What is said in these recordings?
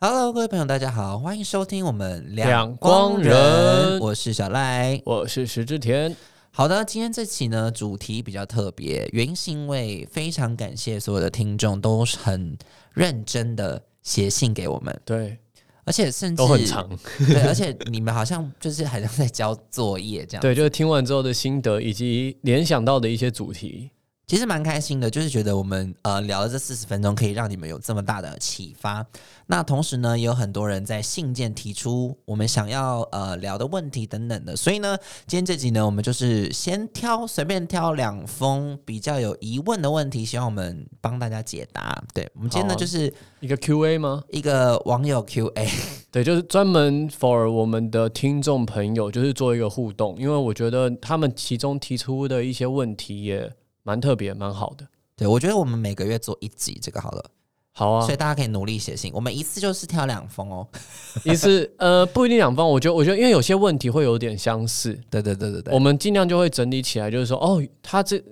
Hello，各位朋友，大家好，欢迎收听我们两光人我是小赖。我是石之田。好的，今天这期呢主题比较特别，原因是因为非常感谢所有的听众都很认真的写信给我们，对，而且甚至都很长，对，而且你们好像就是好像在交作业这样，对，就是听完之后的心得以及联想到的一些主题。其实蛮开心的，就是觉得我们呃聊了这四十分钟，可以让你们有这么大的启发。那同时呢，也有很多人在信件提出我们想要呃聊的问题等等的。所以呢，今天这集呢，我们就是先挑随便挑两封比较有疑问的问题，希望我们帮大家解答。对我们今天呢，就是一个 Q&A 吗？一个网友 Q&A，对，就是专门 for 我们的听众朋友，就是做一个互动。因为我觉得他们其中提出的一些问题也。蛮特别，蛮好的。对，我觉得我们每个月做一集这个好了，好啊。所以大家可以努力写信，我们一次就是挑两封哦，一次呃不一定两封。我觉得，我觉得因为有些问题会有点相似，对对对对对，我们尽量就会整理起来，就是说哦，他这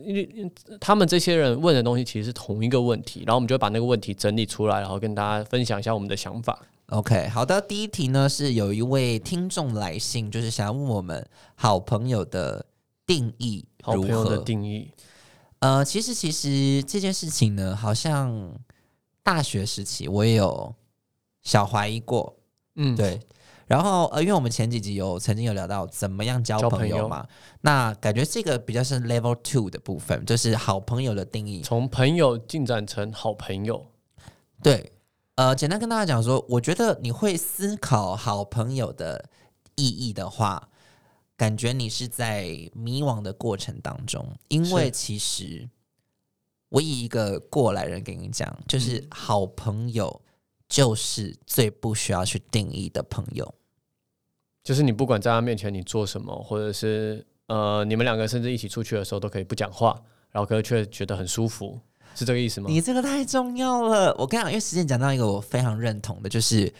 他们这些人问的东西其实是同一个问题，然后我们就把那个问题整理出来，然后跟大家分享一下我们的想法。OK，好的，第一题呢是有一位听众来信，就是想要问我们好朋友的定义，好朋友的定义。呃，其实其实这件事情呢，好像大学时期我也有小怀疑过，嗯，对。然后呃，因为我们前几集有曾经有聊到怎么样交朋友嘛，那感觉这个比较是 level two 的部分，就是好朋友的定义，从朋友进展成好朋友。对，呃，简单跟大家讲说，我觉得你会思考好朋友的意义的话。感觉你是在迷惘的过程当中，因为其实我以一个过来人跟你讲，就是好朋友就是最不需要去定义的朋友，就是你不管在他面前你做什么，或者是呃你们两个甚至一起出去的时候都可以不讲话，然后可是却觉得很舒服，是这个意思吗？你这个太重要了，我跟你讲，因为时间讲到一个我非常认同的，就是。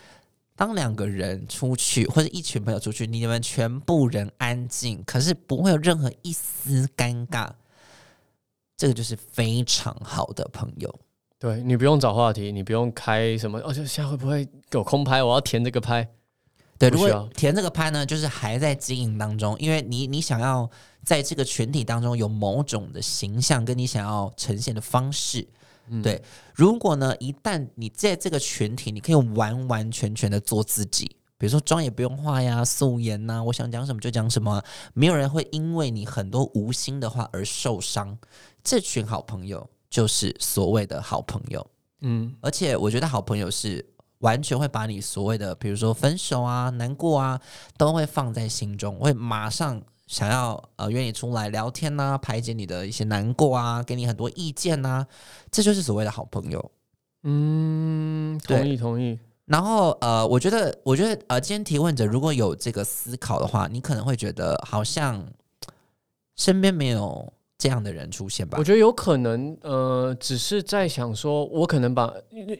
当两个人出去，或者一群朋友出去，你们全部人安静，可是不会有任何一丝尴尬，这个就是非常好的朋友。对你不用找话题，你不用开什么，哦，就现在会不会给我空拍？我要填这个拍。对，如果填这个拍呢，就是还在经营当中，因为你你想要在这个群体当中有某种的形象，跟你想要呈现的方式。对，如果呢，一旦你在这个群体，你可以完完全全的做自己，比如说妆也不用化呀，素颜呐，我想讲什么就讲什么，没有人会因为你很多无心的话而受伤。这群好朋友就是所谓的好朋友，嗯，而且我觉得好朋友是完全会把你所谓的，比如说分手啊、难过啊，都会放在心中，会马上。想要呃约你出来聊天呐，排解你的一些难过啊，给你很多意见呐，这就是所谓的好朋友。嗯，同意同意。然后呃，我觉得我觉得呃，今天提问者如果有这个思考的话，你可能会觉得好像身边没有这样的人出现吧？我觉得有可能呃，只是在想说，我可能把，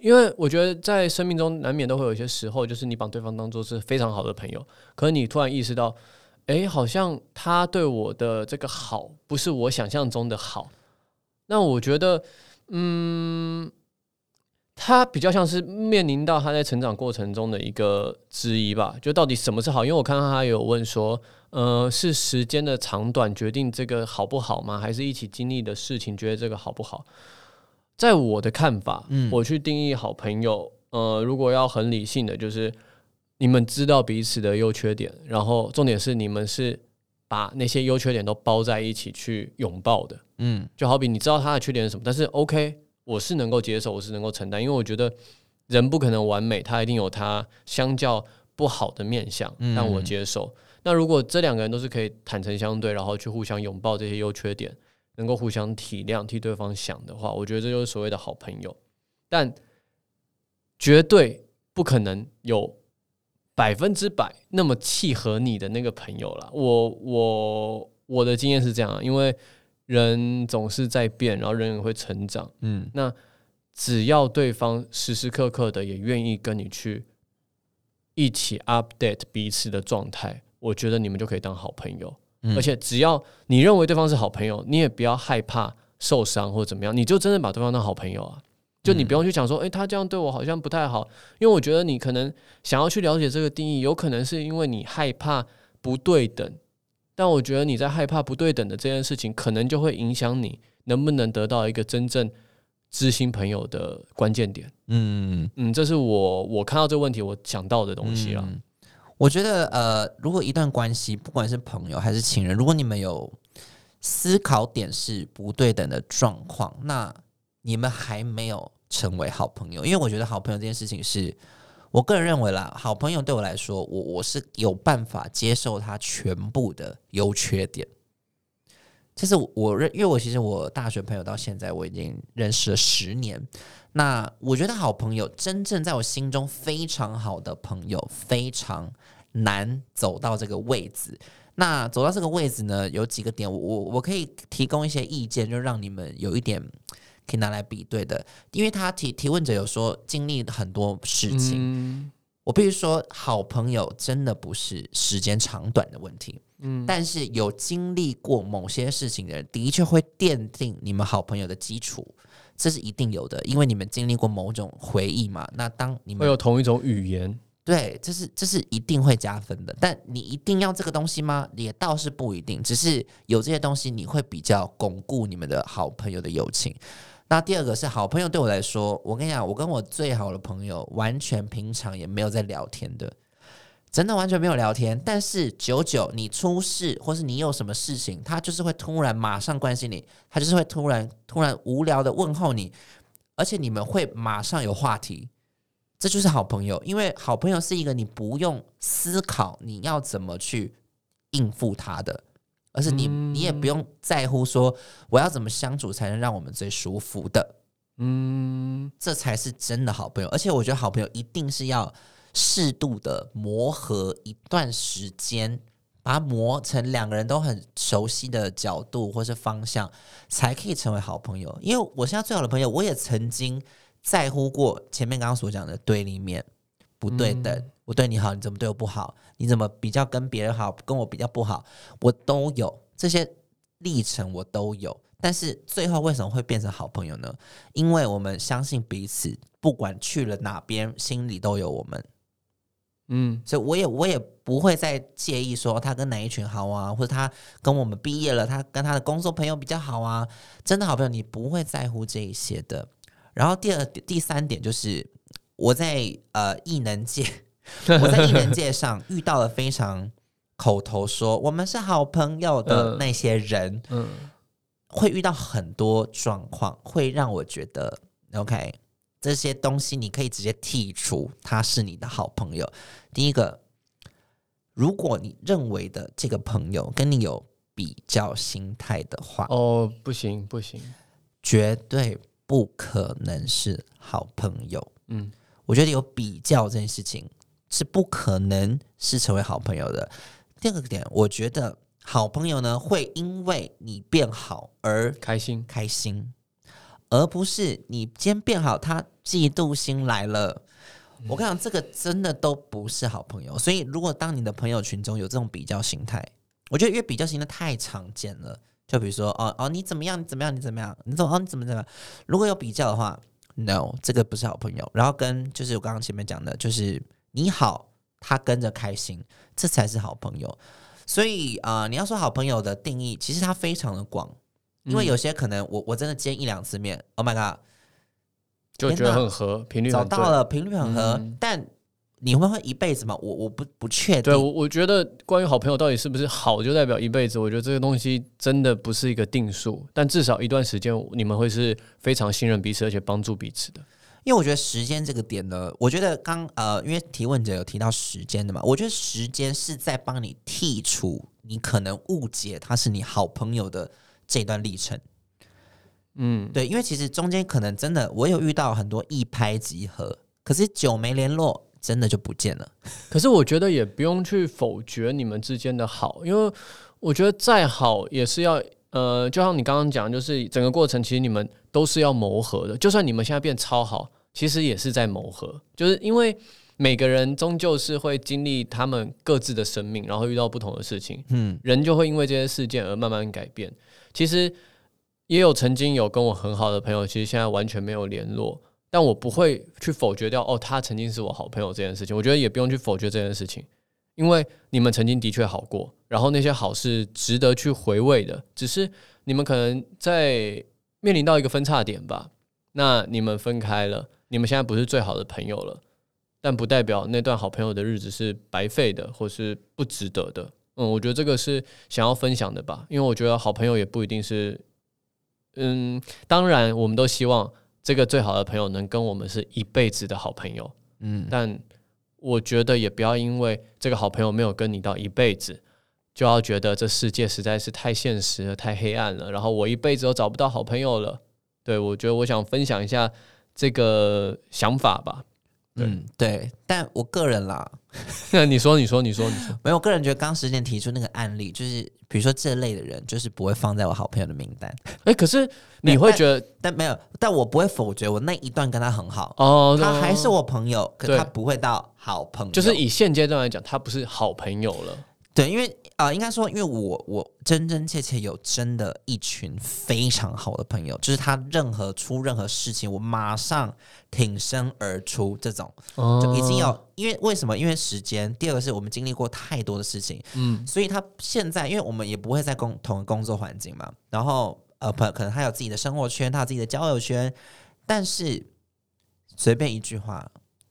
因为我觉得在生命中难免都会有一些时候，就是你把对方当做是非常好的朋友，可是你突然意识到。哎，好像他对我的这个好不是我想象中的好。那我觉得，嗯，他比较像是面临到他在成长过程中的一个质疑吧，就到底什么是好？因为我看到他有问说，呃，是时间的长短决定这个好不好吗？还是一起经历的事情觉得这个好不好？在我的看法，嗯，我去定义好朋友，呃，如果要很理性的，就是。你们知道彼此的优缺点，然后重点是你们是把那些优缺点都包在一起去拥抱的，嗯，就好比你知道他的缺点是什么，但是 OK，我是能够接受，我是能够承担，因为我觉得人不可能完美，他一定有他相较不好的面相，让我接受。那如果这两个人都是可以坦诚相对，然后去互相拥抱这些优缺点，能够互相体谅，替对方想的话，我觉得这就是所谓的好朋友。但绝对不可能有。百分之百那么契合你的那个朋友了，我我我的经验是这样，因为人总是在变，然后人也会成长，嗯，那只要对方时时刻刻的也愿意跟你去一起 update 彼此的状态，我觉得你们就可以当好朋友。而且只要你认为对方是好朋友，你也不要害怕受伤或者怎么样，你就真的把对方当好朋友啊。就你不用去讲说，诶，他这样对我好像不太好，因为我觉得你可能想要去了解这个定义，有可能是因为你害怕不对等。但我觉得你在害怕不对等的这件事情，可能就会影响你能不能得到一个真正知心朋友的关键点。嗯嗯，这是我我看到这个问题我想到的东西了。我觉得呃，如果一段关系，不管是朋友还是情人，如果你们有思考点是不对等的状况，那你们还没有成为好朋友。因为我觉得好朋友这件事情是。我个人认为啦，好朋友对我来说，我我是有办法接受他全部的优缺点。其实我认，因为我其实我大学朋友到现在我已经认识了十年。那我觉得好朋友真正在我心中非常好的朋友，非常难走到这个位置。那走到这个位置呢，有几个点，我我我可以提供一些意见，就让你们有一点。可以拿来比对的，因为他提提问者有说经历很多事情，我必须说，好朋友真的不是时间长短的问题，嗯，但是有经历过某些事情的人，的确会奠定你们好朋友的基础，这是一定有的，因为你们经历过某种回忆嘛。那当你们会有同一种语言，对，这是这是一定会加分的。但你一定要这个东西吗？也倒是不一定，只是有这些东西，你会比较巩固你们的好朋友的友情。那第二个是好朋友，对我来说，我跟你讲，我跟我最好的朋友完全平常也没有在聊天的，真的完全没有聊天。但是久久你出事或是你有什么事情，他就是会突然马上关心你，他就是会突然突然无聊的问候你，而且你们会马上有话题，这就是好朋友。因为好朋友是一个你不用思考你要怎么去应付他的。而是你，你也不用在乎说我要怎么相处才能让我们最舒服的，嗯，这才是真的好朋友。而且我觉得好朋友一定是要适度的磨合一段时间，把它磨成两个人都很熟悉的角度或是方向，才可以成为好朋友。因为我现在最好的朋友，我也曾经在乎过前面刚刚所讲的对立面。不对等，我对你好，你怎么对我不好？你怎么比较跟别人好，跟我比较不好？我都有这些历程，我都有。但是最后为什么会变成好朋友呢？因为我们相信彼此，不管去了哪边，心里都有我们。嗯，所以我也我也不会再介意说他跟哪一群好啊，或者他跟我们毕业了，他跟他的工作朋友比较好啊。真的好朋友，你不会在乎这一些的。然后第二、第三点就是。我在呃异能界，我在异能界上遇到了非常口头说我们是好朋友的那些人，嗯，会遇到很多状况，会让我觉得 OK，这些东西你可以直接剔除，他是你的好朋友。第一个，如果你认为的这个朋友跟你有比较心态的话，哦，不行不行，绝对不可能是好朋友，嗯。我觉得有比较这件事情是不可能是成为好朋友的。第二个点，我觉得好朋友呢会因为你变好而开心开心，而不是你今天变好，他嫉妒心来了。我跟你讲，这个真的都不是好朋友。所以，如果当你的朋友群中有这种比较心态，我觉得因为比较心态太常见了。就比如说，哦哦，你怎么样？你怎么样？你怎么样？你怎么？哦，你怎么怎么样？如果有比较的话。No，这个不是好朋友。然后跟就是我刚刚前面讲的，就是你好，他跟着开心，这才是好朋友。所以啊，你要说好朋友的定义，其实它非常的广，因为有些可能我我真的见一两次面，Oh my god，就觉得很合，频率找到了，频率很合，但。你会会一辈子吗？我我不不确定。对，我我觉得关于好朋友到底是不是好就代表一辈子，我觉得这个东西真的不是一个定数。但至少一段时间，你们会是非常信任彼此，而且帮助彼此的。因为我觉得时间这个点呢，我觉得刚呃，因为提问者有提到时间的嘛，我觉得时间是在帮你剔除你可能误解他是你好朋友的这段历程。嗯，对，因为其实中间可能真的我有遇到很多一拍即合，可是久没联络。真的就不见了。可是我觉得也不用去否决你们之间的好，因为我觉得再好也是要呃，就像你刚刚讲，就是整个过程其实你们都是要磨合的。就算你们现在变超好，其实也是在磨合。就是因为每个人终究是会经历他们各自的生命，然后遇到不同的事情，嗯，人就会因为这些事件而慢慢改变。其实也有曾经有跟我很好的朋友，其实现在完全没有联络。但我不会去否决掉哦，他曾经是我好朋友这件事情。我觉得也不用去否决这件事情，因为你们曾经的确好过，然后那些好是值得去回味的。只是你们可能在面临到一个分叉点吧，那你们分开了，你们现在不是最好的朋友了，但不代表那段好朋友的日子是白费的，或是不值得的。嗯，我觉得这个是想要分享的吧，因为我觉得好朋友也不一定是，嗯，当然我们都希望这个最好的朋友能跟我们是一辈子的好朋友，嗯，但我觉得也不要因为这个好朋友没有跟你到一辈子，就要觉得这世界实在是太现实了、太黑暗了，然后我一辈子都找不到好朋友了。对我觉得我想分享一下这个想法吧。嗯，对，但我个人啦，那你说，你说，你说，你说，没有，我个人觉得刚时间提出那个案例，就是比如说这类的人，就是不会放在我好朋友的名单。哎，可是你会觉得，但没有，但我不会否决我那一段跟他很好哦，他还是我朋友，可他不会到好朋友，就是以现阶段来讲，他不是好朋友了。对，因为啊，应该说，因为我我真真切切有真的一群非常好的朋友，就是他任何出任何事情，我马上挺身而出，这种就已经有。因为为什么？因为时间。第二个是我们经历过太多的事情，嗯，所以他现在，因为我们也不会在共同工作环境嘛，然后呃，可可能他有自己的生活圈，他有自己的交友圈，但是随便一句话，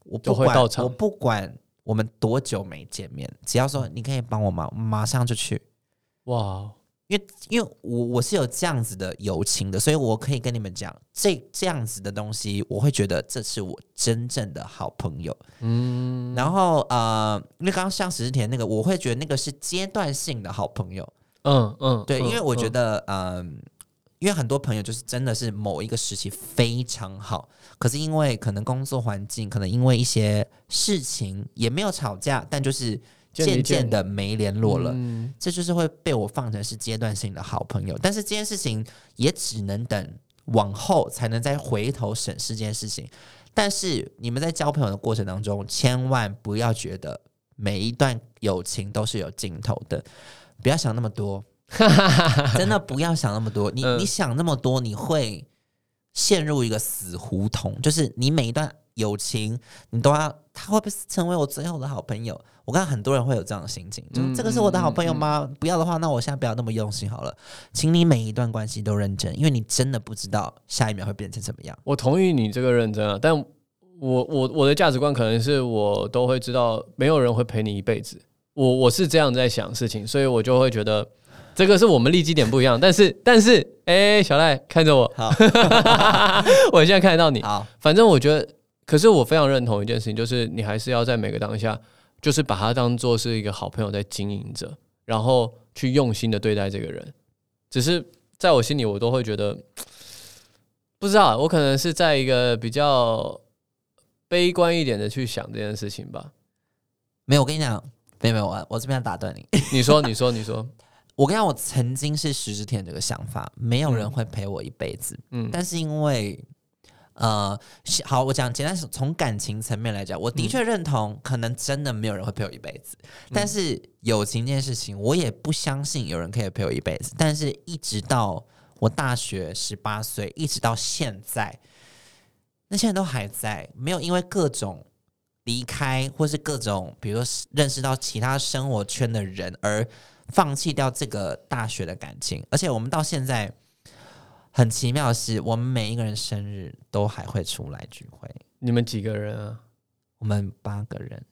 我不管，我不管。我们多久没见面？只要说你可以帮我忙，马上就去。哇！因为因为我我是有这样子的友情的，所以我可以跟你们讲，这这样子的东西，我会觉得这是我真正的好朋友。嗯。然后呃，因为刚刚像石之田那个，我会觉得那个是阶段性的好朋友。嗯嗯，对，因为我觉得嗯。因为很多朋友就是真的是某一个时期非常好，可是因为可能工作环境，可能因为一些事情也没有吵架，但就是渐渐的没联络了，这就是会被我放成是阶段性的好朋友。但是这件事情也只能等往后才能再回头审视这件事情。但是你们在交朋友的过程当中，千万不要觉得每一段友情都是有尽头的，不要想那么多。真的不要想那么多，你你想那么多，你会陷入一个死胡同。就是你每一段友情，你都要他会不会成为我最后的好朋友？我看很多人会有这样的心情，就这个是我的好朋友吗？不要的话，那我现在不要那么用心好了。请你每一段关系都认真，因为你真的不知道下一秒会变成什么样。我同意你这个认真啊，但我我我的价值观可能是我都会知道，没有人会陪你一辈子。我我是这样在想事情，所以我就会觉得。这个是我们立基点不一样，但是但是，哎，小赖看着我，好，我现在看得到你，好，反正我觉得，可是我非常认同一件事情，就是你还是要在每个当下，就是把他当做是一个好朋友在经营着，然后去用心的对待这个人。只是在我心里，我都会觉得，不知道，我可能是在一个比较悲观一点的去想这件事情吧。没有，我跟你讲，没有没有，我我这边要打断你，你说，你说，你说。我跟你讲，我曾经是十之天这个想法，没有人会陪我一辈子。嗯，但是因为，呃，好，我讲简单，从感情层面来讲，我的确认同，可能真的没有人会陪我一辈子。但是友情这件事情，我也不相信有人可以陪我一辈子。但是一直到我大学十八岁，一直到现在，那些人都还在，没有因为各种离开，或是各种，比如说认识到其他生活圈的人而。放弃掉这个大学的感情，而且我们到现在很奇妙的是，我们每一个人生日都还会出来聚会。你们几个人啊？我们八个人。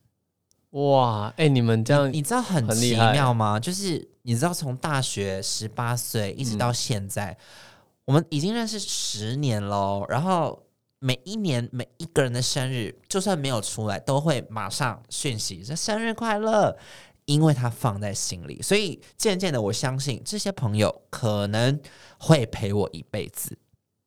哇，哎，你们这样，你知道很奇妙吗？就是你知道，从大学十八岁一直到现在，我们已经认识十年喽。然后每一年每一个人的生日，就算没有出来，都会马上讯息说生日快乐。因为他放在心里，所以渐渐的，我相信这些朋友可能会陪我一辈子。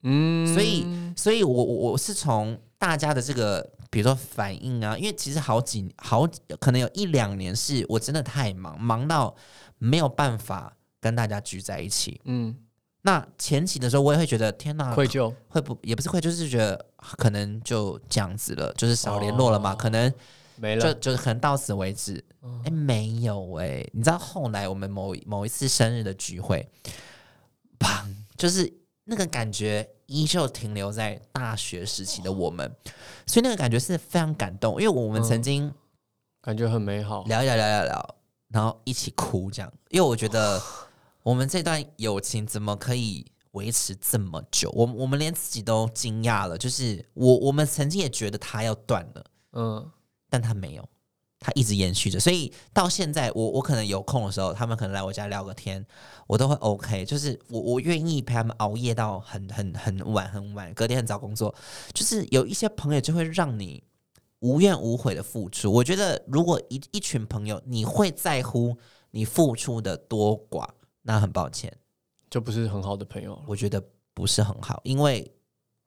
嗯，所以，所以我我我是从大家的这个，比如说反应啊，因为其实好几好可能有一两年是我真的太忙，忙到没有办法跟大家聚在一起。嗯，那前期的时候，我也会觉得天哪，愧疚，会不也不是愧疚，就是觉得可能就这样子了，就是少联络了嘛，可能。没了，就就是可能到此为止。哎，没有哎，你知道后来我们某某一次生日的聚会，砰，就是那个感觉依旧停留在大学时期的我们，所以那个感觉是非常感动，因为我们曾经感觉很美好。聊一聊聊聊聊，然后一起哭这样，因为我觉得我们这段友情怎么可以维持这么久？我我们连自己都惊讶了，就是我我们曾经也觉得他要断了，嗯，但他没有，他一直延续着。所以到现在，我我可能有空的时候，他们可能来我家聊个天，我都会 OK，就是我我愿意陪他们熬夜到很很很晚很晚，隔天很早工作。就是有一些朋友就会让你无怨无悔的付出。我觉得如果一一群朋友你会在乎你付出的多寡，那很抱歉，就不是很好的朋友。我觉得不是很好，因为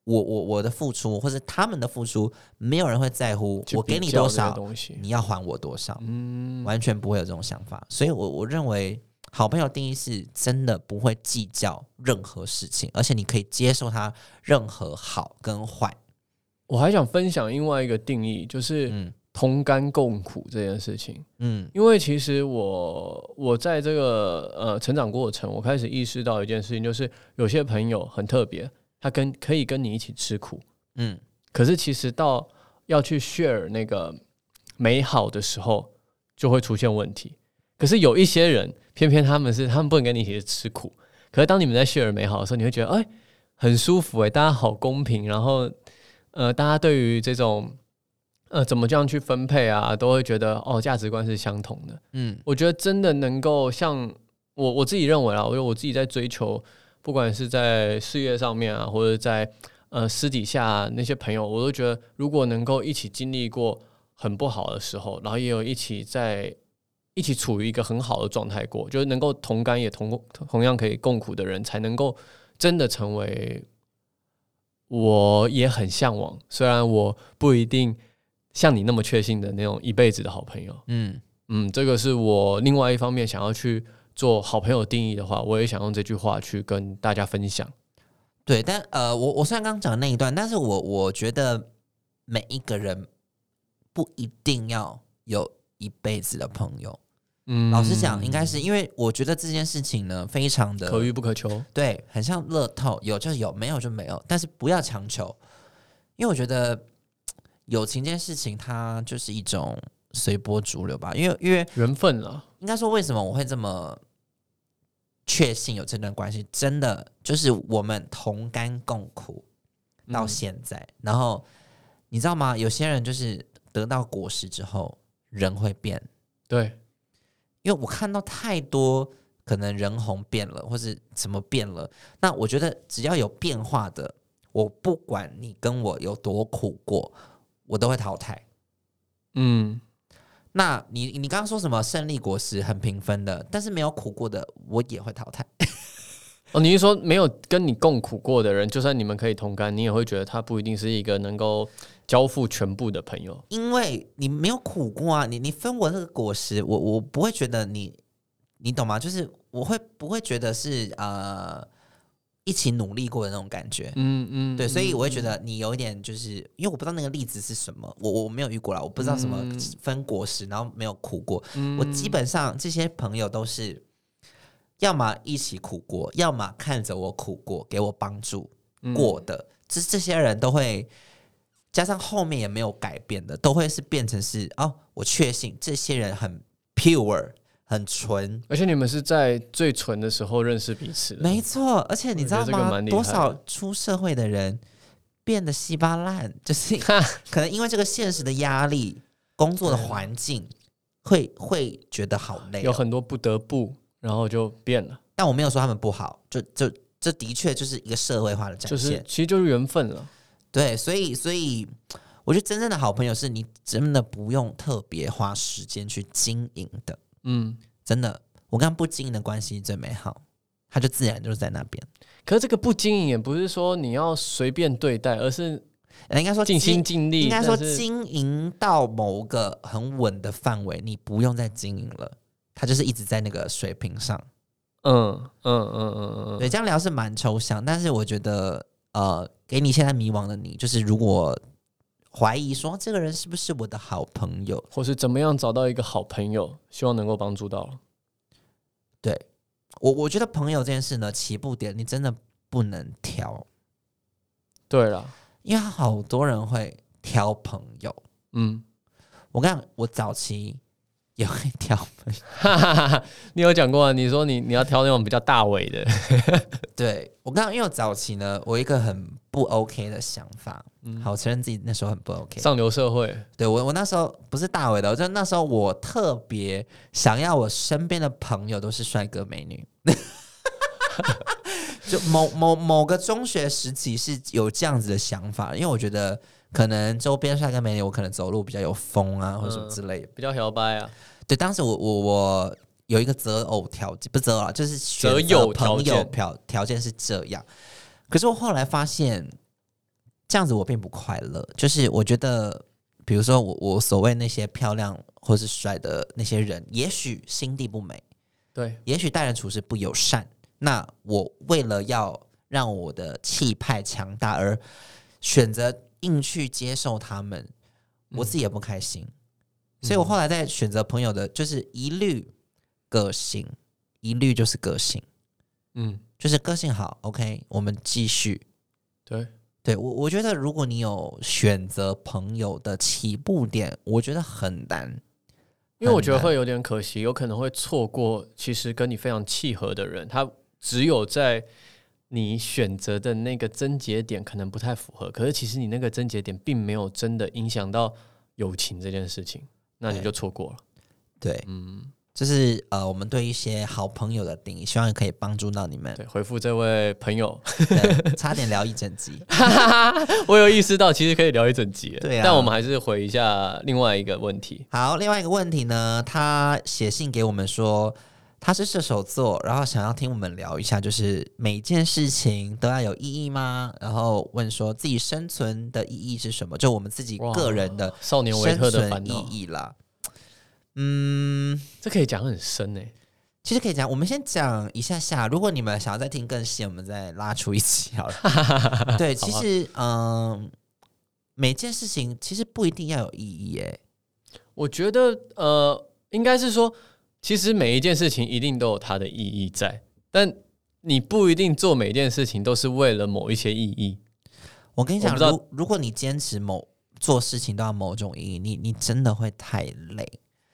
我我我的付出或者他们的付出，没有人会在乎我给你多少，你要还我多少，嗯，完全不会有这种想法。所以我我认为好朋友定义是真的不会计较任何事情，而且你可以接受他任何好跟坏。我还想分享另外一个定义，就是嗯同甘共苦这件事情。嗯因为其实我我在这个呃成长过程，我开始意识到一件事情，就是有些朋友很特别，他跟可以跟你一起吃苦，嗯可是其实到要去 share 那个美好的时候，就会出现问题。可是有一些人，偏偏他们是他们不能跟你一起吃苦，可是当你们在 share 美好的时候，你会觉得哎很舒服哎，大家好公平，然后呃大家对于这种呃怎么这样去分配啊，都会觉得哦价值观是相同的。嗯我觉得真的能够像我我自己认为啊，我觉得我自己在追求，不管是在事业上面啊，或者在呃私底下、啊、那些朋友，我都觉得如果能够一起经历过很不好的时候，然后也有一起在一起处于一个很好的状态过，就是能够同甘也同同样可以共苦的人，才能够真的成为我也很向往，虽然我不一定像你那么确信的那种一辈子的好朋友。嗯嗯，这个是我另外一方面想要去做好朋友定义的话，我也想用这句话去跟大家分享。对，但呃，我我虽然刚刚讲的那一段，但是我我觉得每一个人不一定要有一辈子的朋友。嗯老实讲，应该是因为我觉得这件事情呢，非常的可遇不可求。对，很像乐透，有就有，没有就没有，但是不要强求，因为我觉得友情这件事情，它就是一种随波逐流吧。因为因为缘分了，应该说，为什么我会这么确信有这段关系？真的就是我们同甘共苦到嗯现在。然后你知道吗？有些人就是得到果实之后，人会变。对，因为我看到太多可能人红变了，或是怎么变了。那我觉得只要有变化的，我不管你跟我有多苦过，我都会淘汰。嗯，那你你刚刚说什么胜利果实很平分的，但是没有苦过的，我也会淘汰。哦，你是说没有跟你共苦过的人，就算你们可以同甘，你也会觉得他不一定是一个能够交付全部的朋友。因为你没有苦过啊，你你分我这个果实，我我不会觉得你，你懂吗？就是我会不会觉得是呃一起努力过的那种感觉？嗯嗯，对，所以我会觉得，你有一点，就是因为我不知道那个例子是什么，我我没有遇过啦，我不知道什么嗯分果实，然后没有苦过。嗯我基本上这些朋友都是，要么一起苦过，要么看着我苦过，给我帮助嗯过的，这这些人都会。加上后面也没有改变的，都会是变成是哦，我确信这些人很 pure，很纯，而且你们是在最纯的时候认识彼此的，没错，而且你知道吗？多少出社会的人变得稀巴烂，就是 可能因为这个现实的压力、工作的环境，会会觉得好累、哦。有很多不得不，然后就变了，但我没有说他们不好，就就这的确就是一个社会化的展就是现。其实就是缘分了。对，所以所以我觉得真正的好朋友是你真的不用特别花时间去经营的，嗯，真的。我跟他不经营的关系最美好，他就自然就是在那边。可是这个不经营也不是说你要随便对待，而是呃应该说尽心尽力。应该说经营到某个很稳的范围，你不用再经营了，他就是一直在那个水平上。嗯嗯嗯嗯嗯嗯，对，这样聊是蛮抽象，但是我觉得，呃，给你现在迷惘的你，就是如果怀疑说这个人是不是我的好朋友，或是怎么样找到一个好朋友，希望能够帮助到。对。我，我觉得朋友这件事呢，起步点你真的不能挑，对了，因为好多人会挑朋友。嗯，我跟你讲，我早期也会挑朋友。哈哈哈哈，你有讲过啊？你说你你要挑那种比较大尾的，对我刚刚因为早期呢，我一个很不 OK 的想法，好，我承认自己那时候很不 OK。上流社会，对我我那时候不是大尾的，我就那时候我特别想要我身边的朋友都是帅哥美女。就某某某个中学时期是有这样子的想法，因为我觉得可能周边帅哥美女，我可能走路比较有风啊，或者什么之类的。比较摇摆啊。对，当时我我我有一个择偶条件，不择偶啊，就是择友朋友条条件是这样。可是我后来发现，这样子我并不快乐。就是我觉得，比如说我我所谓那些漂亮或是帅的那些人，也许心地不美，对，也许待人处事不友善。那我为了要让我的气派强大而选择硬去接受他们，我自己也不开心，所以我后来在选择朋友的，就是一律个性，一律就是个性，嗯，就是个性好，OK，我们继续。对，对我我觉得如果你有选择朋友的起步点，我觉得很难。因为我觉得会有点可惜，有可能会错过其实跟你非常契合的人，他。只有在你选择的那个症结点可能不太符合，可是其实你那个症结点并没有真的影响到友情这件事情，那你就错过了。对，嗯，这是呃我们对一些好朋友的定义，希望可以帮助到你们。对，回复这位朋友，差点聊一整集，我有意识到其实可以聊一整集，对啊。但我们还是回一下另外一个问题。好，另外一个问题呢，他写信给我们说。他是射手座，然后想要听我们聊一下，就是每件事情都要有意义吗？然后问说自己生存的意义是什么？就我们自己个人的少年维特的意义啦。嗯，这可以讲很深诶。其实可以讲，我们先讲一下下。如果你们想要再听更细，我们再拉出一期好了。对，其实嗯，每件事情其实不一定要有意义诶。我觉得呃，应该是说。其实每一件事情一定都有它的意义在，但你不一定做每件事情都是为了某一些意义。我跟你讲，如如果你坚持某做事情都要某种意义，你你真的会太累。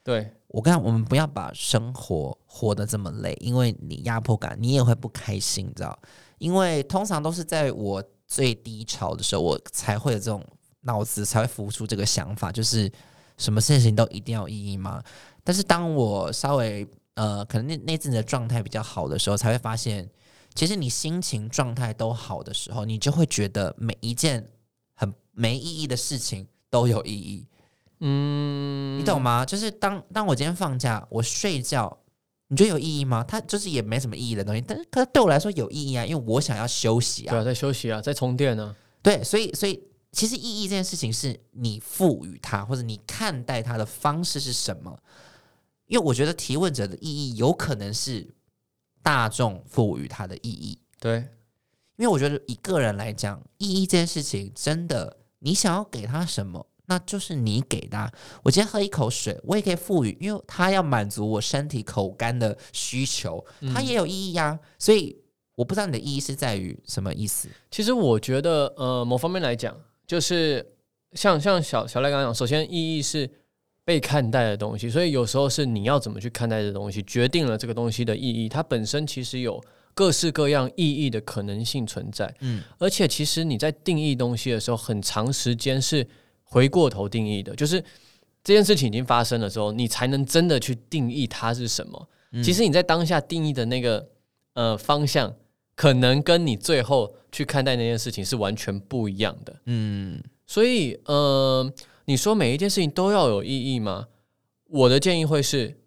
对我跟你讲，我们不要把生活活得这么累，因为你压迫感，你也会不开心，你知道？因为通常都是在我最低潮的时候，我才会有这种脑子才会浮出这个想法，就是什么事情都一定要意义吗？但是当我稍微呃，可能那那阵的状态比较好的时候，才会发现，其实你心情状态都好的时候，你就会觉得每一件很没意义的事情都有意义。嗯，你懂吗？就是当当我今天放假，我睡觉，你觉得有意义吗？它就是也没什么意义的东西，但是可对我来说有意义啊，因为我想要休息啊，对啊，在休息啊，在充电呢。对，所以所以其实意义这件事情是你赋予它，或者你看待它的方式是什么。因为我觉得提问者的意义有可能是大众赋予它的意义。对，因为我觉得以个人来讲，意义这件事情真的，你想要给他什么，那就是你给的。我今天喝一口水，我也可以赋予，因为它要满足我身体口干的需求，它也有意义呀。所以我不知道你的意义是在于什么意思。其实我觉得，呃，某方面来讲，就是像像小小赖刚刚讲，首先意义是。被看待的东西，所以有时候是你要怎么去看待的东西，决定了这个东西的意义。它本身其实有各式各样意义的可能性存在。嗯，而且其实你在定义东西的时候，很长时间是回过头定义的，就是这件事情已经发生的时候，你才能真的去定义它是什么。其实你在当下定义的那个呃方向，可能跟你最后去看待那件事情是完全不一样的。嗯，所以呃。你说每一件事情都要有意义吗？我的建议会是，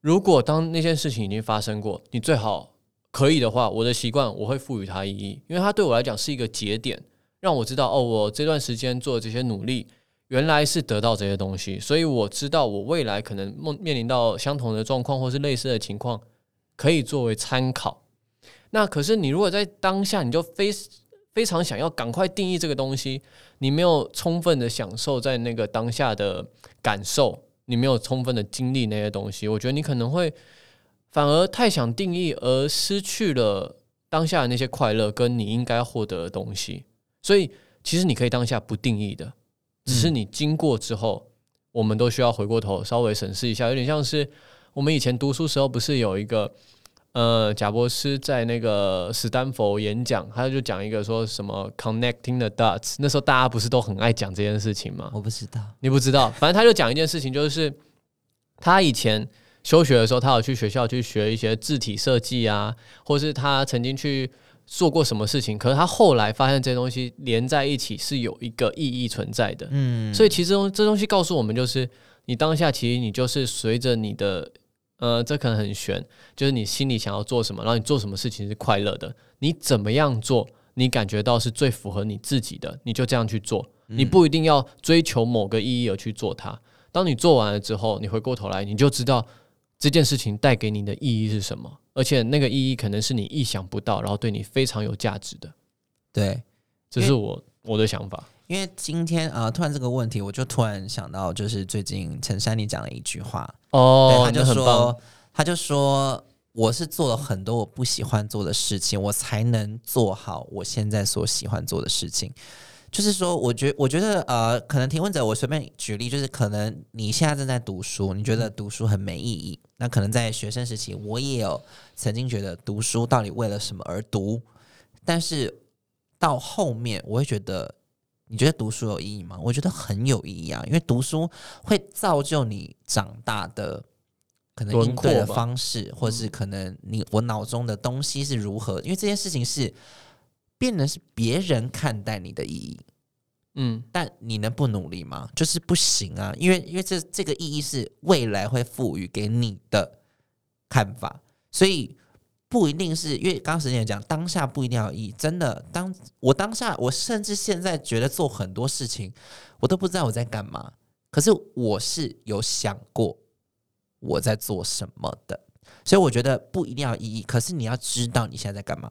如果当那件事情已经发生过，你最好可以的话，我的习惯我会赋予它意义，因为它对我来讲是一个节点，让我知道哦，我这段时间做的这些努力，原来是得到这些东西，所以我知道我未来可能梦面临到相同的状况或是类似的情况，可以作为参考。那可是你如果在当下你就非。非常想要赶快定义这个东西，你没有充分的享受在那个当下的感受，你没有充分的经历那些东西，我觉得你可能会反而太想定义而失去了当下的那些快乐跟你应该获得的东西。所以其实你可以当下不定义的，只是你经过之后，我们都需要回过头稍微审视一下，有点像是我们以前读书时候不是有一个。呃，贾博士在那个斯坦福演讲，他就讲一个说什么 connecting the dots。那时候大家不是都很爱讲这件事情吗？我不知道，你不知道。反正他就讲一件事情，就是他以前休学的时候，他有去学校去学一些字体设计啊，或是他曾经去做过什么事情。可是他后来发现这些东西连在一起是有一个意义存在的。嗯，所以其实这东西告诉我们，就是你当下其实你就是随着你的。呃，这可能很悬，就是你心里想要做什么，然后你做什么事情是快乐的，你怎么样做，你感觉到是最符合你自己的，你就这样去做，你不一定要追求某个意义而去做它。当你做完了之后，你回过头来，你就知道这件事情带给你的意义是什么，而且那个意义可能是你意想不到，然后对你非常有价值的。对，这是我我的想法。因为今天啊，突然这个问题，我就突然想到，就是最近陈珊妮讲了一句话哦，他就说，他就说，我是做了很多我不喜欢做的事情，我才能做好我现在所喜欢做的事情。就是说，我觉我觉得呃，可能提问者，我随便举例，就是可能你现在正在读书，你觉得读书很没意义，那可能在学生时期，我也有曾经觉得读书到底为了什么而读，但是到后面我会觉得。你觉得读书有意义吗？我觉得很有意义啊，因为读书会造就你长大的可能应对的方式，或是可能你我脑中的东西是如何。因为这件事情是变得是别人看待你的意义，嗯，但你能不努力吗？就是不行啊，因为因为这这个意义是未来会赋予给你的看法，所以。不一定是因为刚刚时间也讲当下不一定要意义，真的当我当下，我甚至现在觉得做很多事情，我都不知道我在干嘛。可是我是有想过我在做什么的，所以我觉得不一定要意义。可是你要知道你现在在干嘛。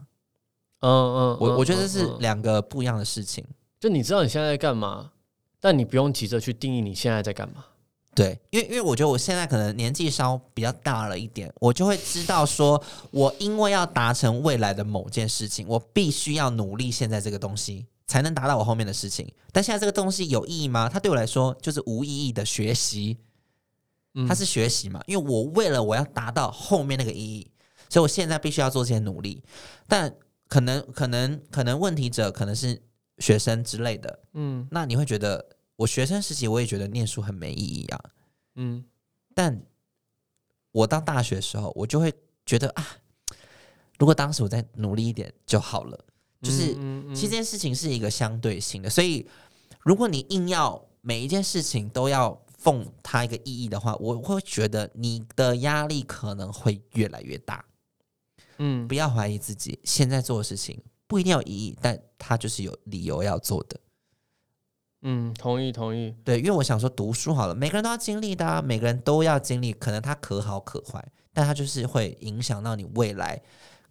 嗯嗯，我我觉得是两个不一样的事情。就你知道你现在在干嘛，但你不用急着去定义你现在在干嘛。对，因为因为我觉得我现在可能年纪稍比较大了一点，我就会知道说，我因为要达成未来的某件事情，我必须要努力现在这个东西，才能达到我后面的事情。但现在这个东西有意义吗？它对我来说就是无意义的学习，它是学习嘛？因为我为了我要达到后面那个意义，所以我现在必须要做这些努力。但可能可能可能问题者可能是学生之类的，嗯，那你会觉得？我学生时期我也觉得念书很没意义啊，嗯，但我到大学的时候，我就会觉得啊，如果当时我再努力一点就好了。就是其实这件事情是一个相对性的，所以如果你硬要每一件事情都要奉它一个意义的话，我会觉得你的压力可能会越来越大。嗯，不要怀疑自己，现在做的事情不一定有意义，但它就是有理由要做的。嗯，同意同意。对，因为我想说，读书好了，每个人都要经历的，每个人都要经历。可能它可好可坏，但它就是会影响到你未来，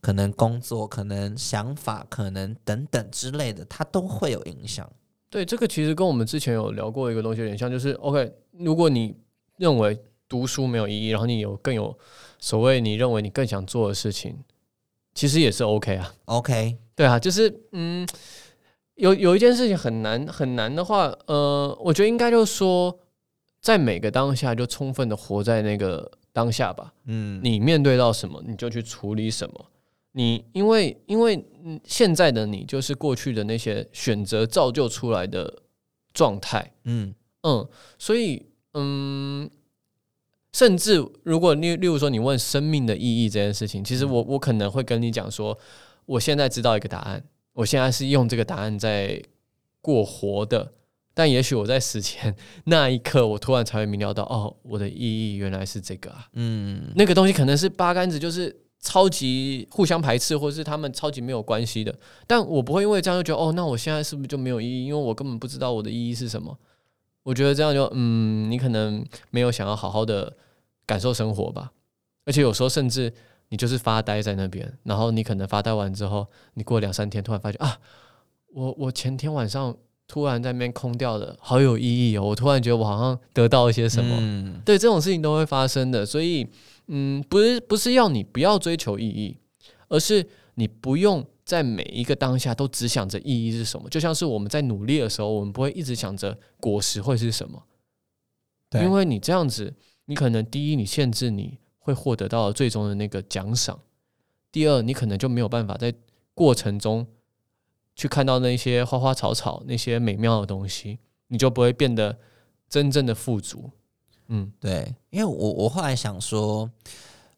可能工作，可能想法，可能等等之类的，它都会有影响。对，这个其实跟我们之前有聊过一个东西有点像，就是 OK，如果你认为读书没有意义，然后你有更有所谓你认为你更想做的事情，其实也是 OK 啊。OK，对啊，就是嗯。有有一件事情很难很难的话，呃，我觉得应该就是说，在每个当下就充分的活在那个当下吧。嗯，你面对到什么，你就去处理什么。你因为因为现在的你就是过去的那些选择造就出来的状态。嗯嗯，所以嗯，甚至如果例例如说你问生命的意义这件事情，其实我我可能会跟你讲说，我现在知道一个答案。我现在是用这个答案在过活的，但也许我在死前 那一刻，我突然才会明了到，哦，我的意义原来是这个啊。嗯，那个东西可能是八竿子就是超级互相排斥，或者是他们超级没有关系的。但我不会因为这样就觉得，哦，那我现在是不是就没有意义？因为我根本不知道我的意义是什么。我觉得这样就，嗯，你可能没有想要好好的感受生活吧。而且有时候甚至。你就是发呆在那边，然后你可能发呆完之后，你过两三天突然发现啊，我我前天晚上突然在那边空掉了，好有意义哦！我突然觉得我好像得到一些什么，对这种事情都会发生的。所以，嗯，不是不是要你不要追求意义，而是你不用在每一个当下都只想着意义是什么，就像是我们在努力的时候，我们不会一直想着果实会是什么，因为你这样子，你可能第一你限制你会获得到最终的那个奖赏，第二你可能就没有办法在过程中去看到那些花花草草那些美妙的东西，你就不会变得真正的富足。嗯，对，因为我我后来想说，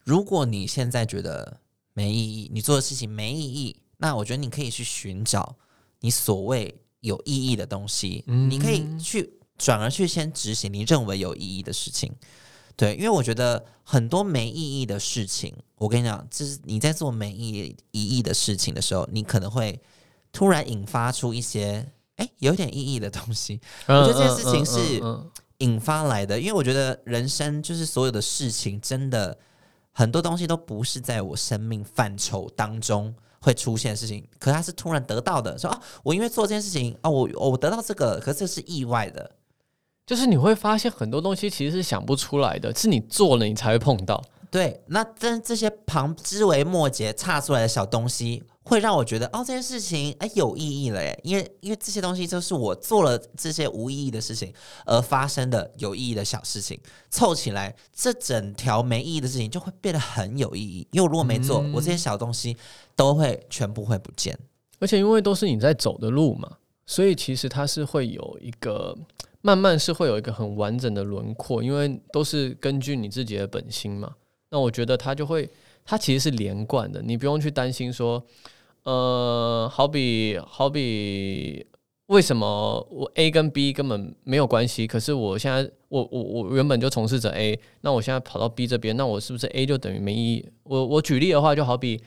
如果你现在觉得没意义，你做的事情没意义，那我觉得你可以去寻找你所谓有意义的东西，你可以去转而去先执行你认为有意义的事情。对，因为我觉得很多没意义的事情，我跟你讲，就是你在做没意义的事情的时候，你可能会突然引发出一些哎有点意义的东西。我觉得这件事情是。引发来的，因为我觉得人生就是所有的事情，真的很多东西都不是在我生命范畴当中会出现的事情，可它是突然得到的。说啊，我因为做这件事情啊，我我得到这个，可是这是意外的，就是你会发现很多东西其实是想不出来的，是你做了你才会碰到。对，那这这些旁枝微末节差出来的小东西。会让我觉得哦，这件事情哎有意义了耶，因为因为这些东西就是我做了这些无意义的事情而发生的有意义的小事情，凑起来这整条没意义的事情就会变得很有意义。因为我如果没做，我这些小东西都会全部会不见。而且因为都是你在走的路嘛，所以其实它是会有一个慢慢是会有一个很完整的轮廓，因为都是根据你自己的本心嘛。那我觉得它就会，它其实是连贯的，你不用去担心说。呃，好比好比，为什么我 A 跟 B 根本没有关系？可是我现在我我我原本就从事着 A，那我现在跑到 B 这边，那我是不是 A 就等于没意义？我我举例的话，就好比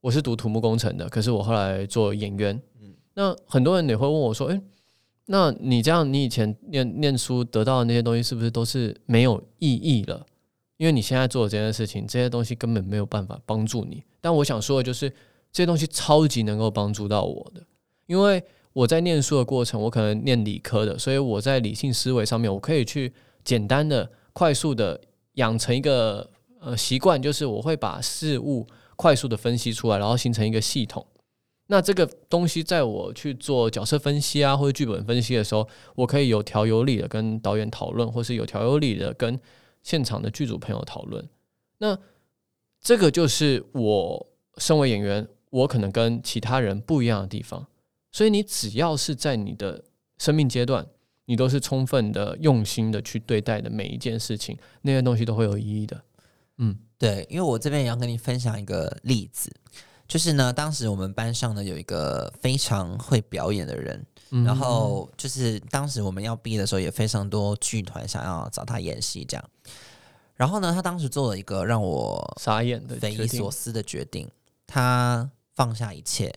我是读土木工程的，可是我后来做演员，嗯，那很多人也会问我说，诶，那你这样，你以前念念书得到的那些东西，是不是都是没有意义了？因为你现在做的这件事情，这些东西根本没有办法帮助你。但我想说的就是。这些东西超级能够帮助到我的，因为我在念书的过程，我可能念理科的，所以我在理性思维上面，我可以去简单的、快速的养成一个呃习惯，就是我会把事物快速的分析出来，然后形成一个系统。那这个东西在我去做角色分析啊，或者剧本分析的时候，我可以有条有理的跟导演讨论，或是有条有理的跟现场的剧组朋友讨论。那这个就是我身为演员。我可能跟其他人不一样的地方，所以你只要是在你的生命阶段，你都是充分的、用心的去对待的每一件事情，那些东西都会有意义的。嗯，对，因为我这边也要跟你分享一个例子，就是呢，当时我们班上呢有一个非常会表演的人，然后就是当时我们要毕业的时候，也非常多剧团想要找他演戏，这样。然后呢，他当时做了一个让我傻眼的、匪夷所思的决定，他。放下一切，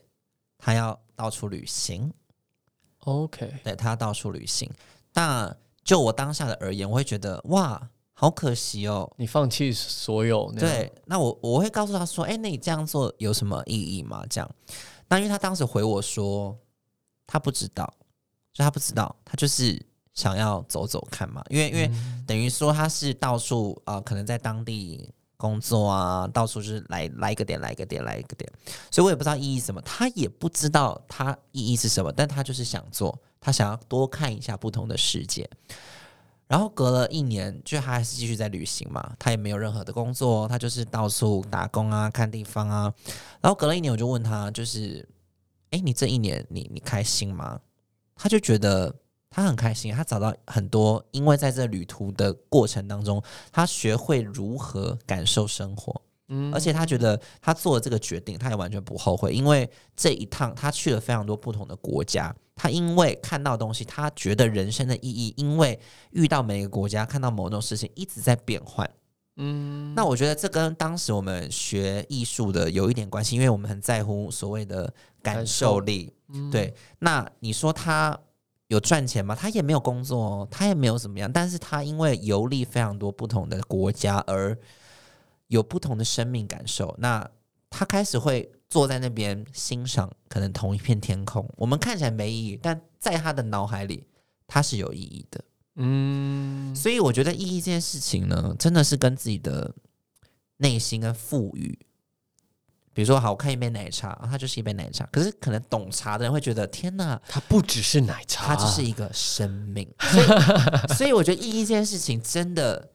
他要到处旅行。OK，对他要到处旅行。那就我当下的而言，我会觉得哇，好可惜哦。你放弃所有，对，那我我会告诉他说：“哎，那你这样做有什么意义吗？”这样，那因为他当时回我说，他不知道，就他不知道，他就是想要走走看嘛。因为因为等于说他是到处啊，可能在当地。工作啊，到处就是来来一个点，来一个点，来一个点，所以我也不知道意义什么，他也不知道他意义是什么，但他就是想做，他想要多看一下不同的世界。然后隔了一年，就他还是继续在旅行嘛，他也没有任何的工作，他就是到处打工啊，看地方啊。然后隔了一年，我就问他，就是，哎，你这一年你你开心吗？他就觉得。他很开心，他找到很多，因为在这旅途的过程当中，他学会如何感受生活，嗯，而且他觉得他做了这个决定，他也完全不后悔，因为这一趟他去了非常多不同的国家，他因为看到东西，他觉得人生的意义，因为遇到每个国家看到某种事情一直在变换，嗯，那我觉得这跟当时我们学艺术的有一点关系，因为我们很在乎所谓的感受力，对，那你说他。有赚钱吗？他也没有工作，他也没有怎么样。但是他因为游历非常多不同的国家，而有不同的生命感受。那他开始会坐在那边欣赏，可能同一片天空。我们看起来没意义，但在他的脑海里，它是有意义的。嗯，所以我觉得意义这件事情呢，真的是跟自己的内心跟赋予。比如说，好，我看一杯奶茶，它就是一杯奶茶。可是可能懂茶的人会觉得，天哪，它不只是奶茶，它就是一个生命。所以，所以我觉得意义这件事情，真的，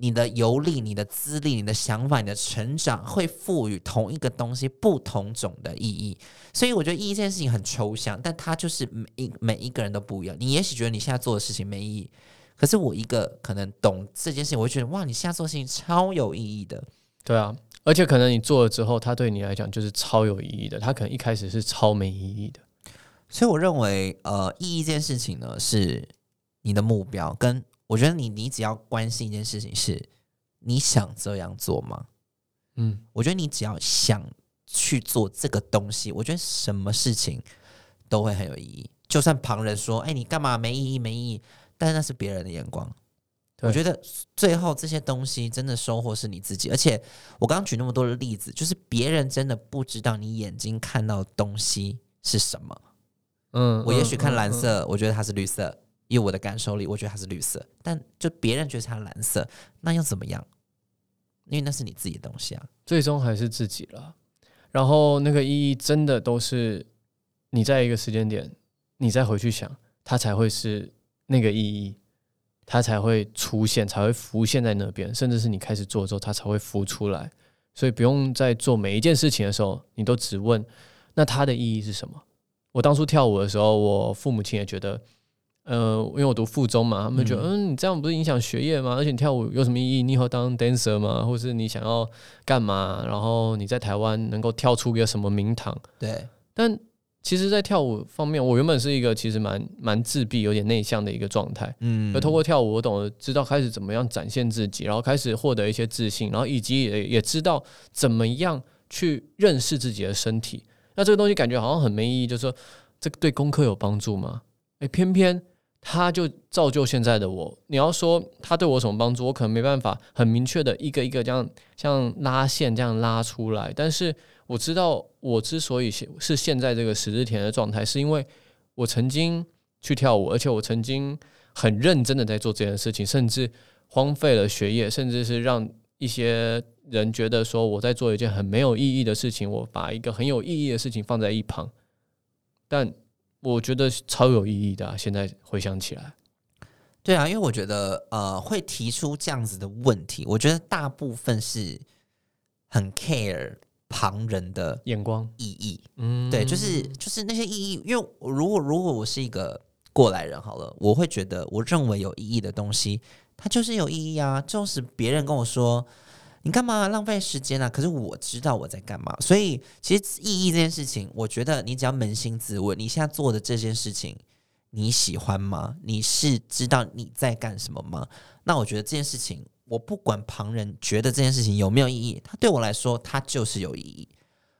你的游历、你的资历、你的想法、你的成长，会赋予同一个东西不同种的意义。所以，我觉得意义这件事情很抽象，但它就是每一每一个人都不一样。你也许觉得你现在做的事情没意义，可是我一个可能懂这件事情，我会觉得哇，你现在做的事情超有意义的。对啊。而且可能你做了之后，它对你来讲就是超有意义的。它可能一开始是超没意义的。所以我认为，呃，意义这件事情呢，是你的目标。跟我觉得你，你只要关心一件事情，是你想这样做吗？嗯，我觉得你只要想去做这个东西，我觉得什么事情都会很有意义。就算旁人说：“哎，你干嘛没意义？没意义。”但是那是别人的眼光。我觉得最后这些东西真的收获是你自己，而且我刚刚举那么多的例子，就是别人真的不知道你眼睛看到的东西是什么。嗯，我也许看蓝色，我觉得它是绿色，以我的感受力，我觉得它是绿色，但就别人觉得它蓝色，那又怎么样？因为那是你自己的东西啊，最终还是自己了。然后那个意义真的都是你在一个时间点，你再回去想，它才会是那个意义。它才会出现，才会浮现在那边，甚至是你开始做之后，它才会浮出来。所以不用在做每一件事情的时候，你都只问那它的意义是什么。我当初跳舞的时候，我父母亲也觉得，呃，因为我读附中嘛，他们觉得，嗯，你这样不是影响学业吗？而且你跳舞有什么意义？你以后当 dancer 吗？或是你想要干嘛？然后你在台湾能够跳出一个什么名堂？对，但。其实，在跳舞方面，我原本是一个其实蛮蛮自闭、有点内向的一个状态。嗯，而通过跳舞，我懂得知道开始怎么样展现自己，然后开始获得一些自信，然后以及也也知道怎么样去认识自己的身体。那这个东西感觉好像很没意义，就是说这个对功课有帮助吗？诶，偏偏他就造就现在的我。你要说他对我什么帮助，我可能没办法很明确的一个一个这样像拉线这样拉出来，但是。我知道，我之所以是现在这个十日田的状态，是因为我曾经去跳舞，而且我曾经很认真的在做这件事情，甚至荒废了学业，甚至是让一些人觉得说我在做一件很没有意义的事情，我把一个很有意义的事情放在一旁，但我觉得超有意义的。现在回想起来，对啊，因为我觉得呃，会提出这样子的问题，我觉得大部分是很 care。旁人的眼光意义，嗯，对，就是就是那些意义。因为如果如果我是一个过来人，好了，我会觉得我认为有意义的东西，它就是有意义啊。就是别人跟我说你干嘛浪费时间啊？可是我知道我在干嘛。所以其实意义这件事情，我觉得你只要扪心自问，你现在做的这件事情你喜欢吗？你是知道你在干什么吗？那我觉得这件事情。我不管旁人觉得这件事情有没有意义，它对我来说，它就是有意义。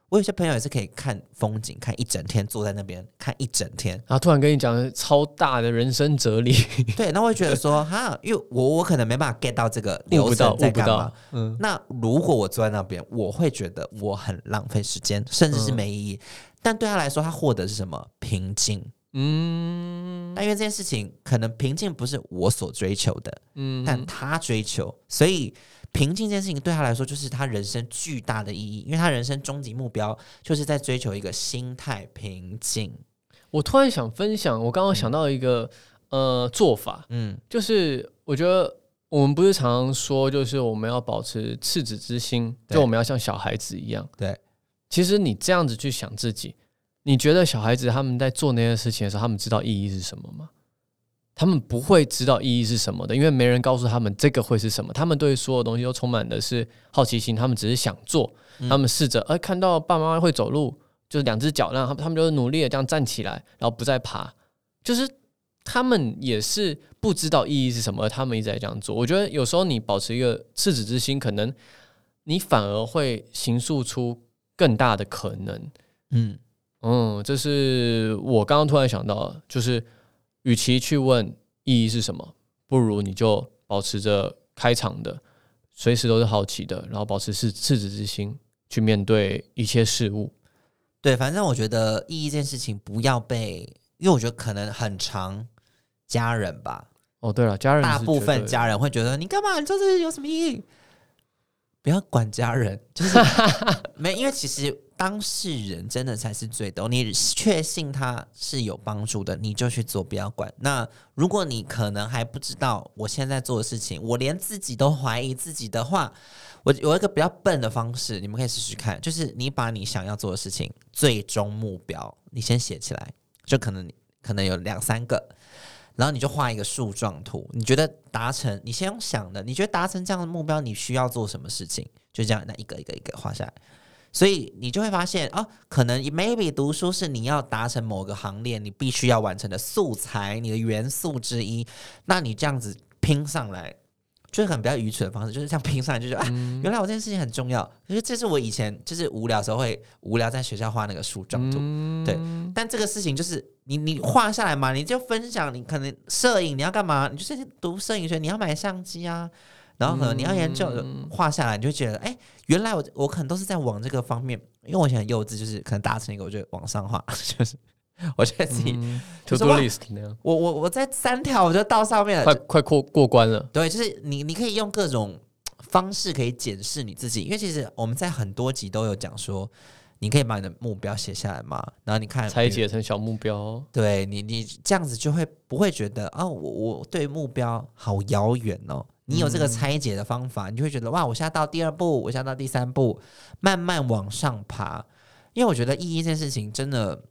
我有些朋友也是可以看风景，看一整天，坐在那边看一整天，然后突然跟你讲超大的人生哲理。对，那我会觉得说，哈，因为我我可能没办法 get 到这个流程在干嘛。嗯，那如果我坐在那边，我会觉得我很浪费时间，甚至是没意义。但对他来说，他获得是什么？平静。嗯，但因为这件事情可能平静不是我所追求的，嗯，但他追求，所以平静这件事情对他来说就是他人生巨大的意义，因为他人生终极目标就是在追求一个心态平静。我突然想分享，我刚刚想到一个呃做法，嗯，就是我觉得我们不是常常说，就是我们要保持赤子之心，就我们要像小孩子一样，对，其实你这样子去想自己。你觉得小孩子他们在做那些事情的时候，他们知道意义是什么吗？他们不会知道意义是什么的，因为没人告诉他们这个会是什么。他们对所有东西都充满的是好奇心，他们只是想做，他们试着哎看到爸爸妈妈会走路，就是两只脚，让他们他们就是努力的这样站起来，然后不再爬，就是他们也是不知道意义是什么，他们一直在这样做。我觉得有时候你保持一个赤子之心，可能你反而会形塑出更大的可能。嗯。嗯，这是我刚刚突然想到，就是与其去问意义是什么，不如你就保持着开场的，随时都是好奇的，然后保持是赤子之心去面对一切事物。对，反正我觉得意义这件事情不要被，因为我觉得可能很长家人吧。哦，对了，家人大部分家人会觉得你干嘛？你做这有什么意义？不要管家人，就是 没，因为其实当事人真的才是最懂。你确信他是有帮助的，你就去做，不要管。那如果你可能还不知道我现在做的事情，我连自己都怀疑自己的话，我有一个比较笨的方式，你们可以试试看，就是你把你想要做的事情最终目标，你先写起来，就可能可能有两三个。然后你就画一个树状图，你觉得达成，你先用想的，你觉得达成这样的目标，你需要做什么事情？就这样，那一个一个一个画下来，所以你就会发现啊，可能 maybe 读书是你要达成某个行列，你必须要完成的素材，你的元素之一。那你这样子拼上来，就是很比较愚蠢的方式，就是这样拼上来，就是啊，原来我这件事情很重要。因为这是我以前就是无聊时候会无聊在学校画那个树状图，对。但这个事情就是。你你画下来嘛，你就分享。你可能摄影，你要干嘛？你就是读摄影学，你要买相机啊。然后可能你要研究画下来，你就觉得，哎，原来我我可能都是在往这个方面。因为我以前很幼稚，就是可能达成一个，我就往上画，就是我觉得自己 to do list 那样。我我我在三条，我就到上面了，快快过过关了。对，就是你你可以用各种方式可以检视你自己，因为其实我们在很多集都有讲说。你可以把你的目标写下来嘛？然后你看拆解成小目标，对你，你这样子就会不会觉得啊，我我对目标好遥远哦。你有这个拆解的方法，你就会觉得哇，我现在到第二步，我现在到第三步，慢慢往上爬。因为我觉得意义这件事情真的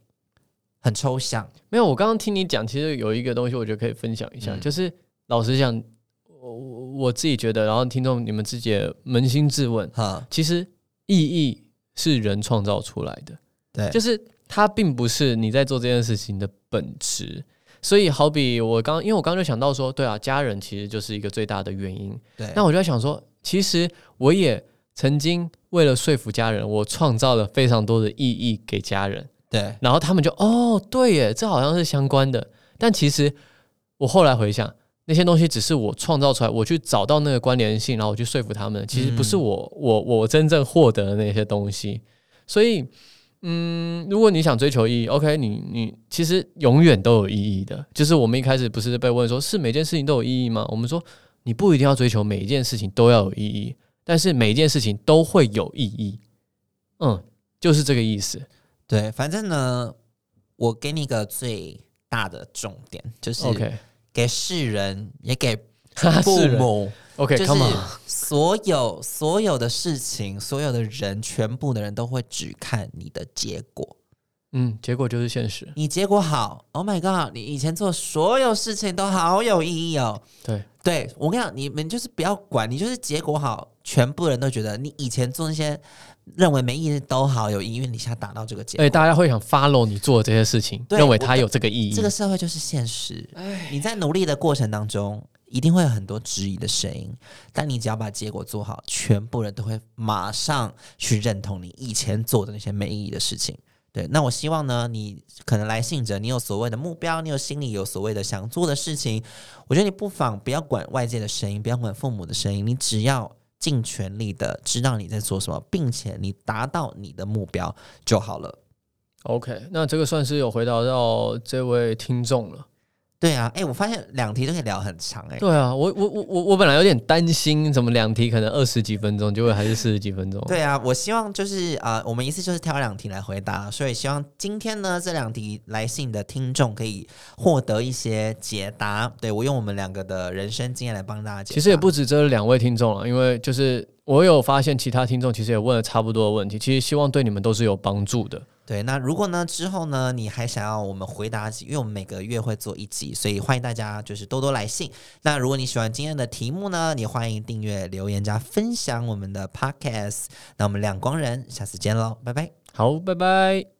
很抽象。没有，我刚刚听你讲，其实有一个东西，我觉得可以分享一下，就是老实讲，我我自己觉得，然后听众你们自己扪心自问哈，其实意义。是人创造出来的，对，就是它并不是你在做这件事情的本质。所以，好比我刚，因为我刚刚就想到说，对啊，家人其实就是一个最大的原因。对，那我就在想说，其实我也曾经为了说服家人，我创造了非常多的意义给家人。对，然后他们就哦，对耶，这好像是相关的。但其实我后来回想，那些东西只是我创造出来，我去找到那个关联性，然后我去说服他们。其实不是我，我我真正获得的那些东西。所以，嗯，如果你想追求意义，OK，你你其实永远都有意义的。就是我们一开始不是被问说，是每件事情都有意义吗？我们说，你不一定要追求每一件事情都要有意义，但是每一件事情都会有意义。嗯，就是这个意思。对，反正呢，我给你一个最大的重点，就是。给世人，也给父 母，OK，就是所有所有的事情，所有的人，全部的人都会只看你的结果。嗯，结果就是现实。你结果好，Oh my God！你以前做所有事情都好有意义哦。对，对我跟你讲，你们就是不要管，你就是结果好，全部人都觉得你以前做那些。认为没意义都好有意义，因为你现在达到这个结果，对，大家会想 follow 你做的这些事情，认为它有这个意义。这个社会就是现实，你在努力的过程当中，一定会有很多质疑的声音，但你只要把结果做好，全部人都会马上去认同你以前做的那些没意义的事情。对，那我希望呢，你可能来信者，你有所谓的目标，你有心里有所谓的想做的事情，我觉得你不妨不要管外界的声音，不要管父母的声音，你只要。尽全力的知道你在做什么，并且你达到你的目标就好了。OK，那这个算是有回答到这位听众了。对啊，哎，我发现两题都可以聊很长，哎。对啊，我我我我我本来有点担心，怎么两题可能二十几分钟，结果还是四十几分钟。对啊，我希望就是啊，我们一次就是挑两题来回答，所以希望今天呢这两题来信的听众可以获得一些解答。对我用我们两个的人生经验来帮大家解。其实也不止这两位听众了，因为就是我有发现其他听众其实也问了差不多的问题，其实希望对你们都是有帮助的。对，那如果呢之后呢，你还想要我们回答，因为我们每个月会做一集，所以欢迎大家就是多多来信。那如果你喜欢今天的题目呢，你欢迎订阅、留言加分享我们的 podcast。那我们两光人下次见喽，拜拜。好，拜拜。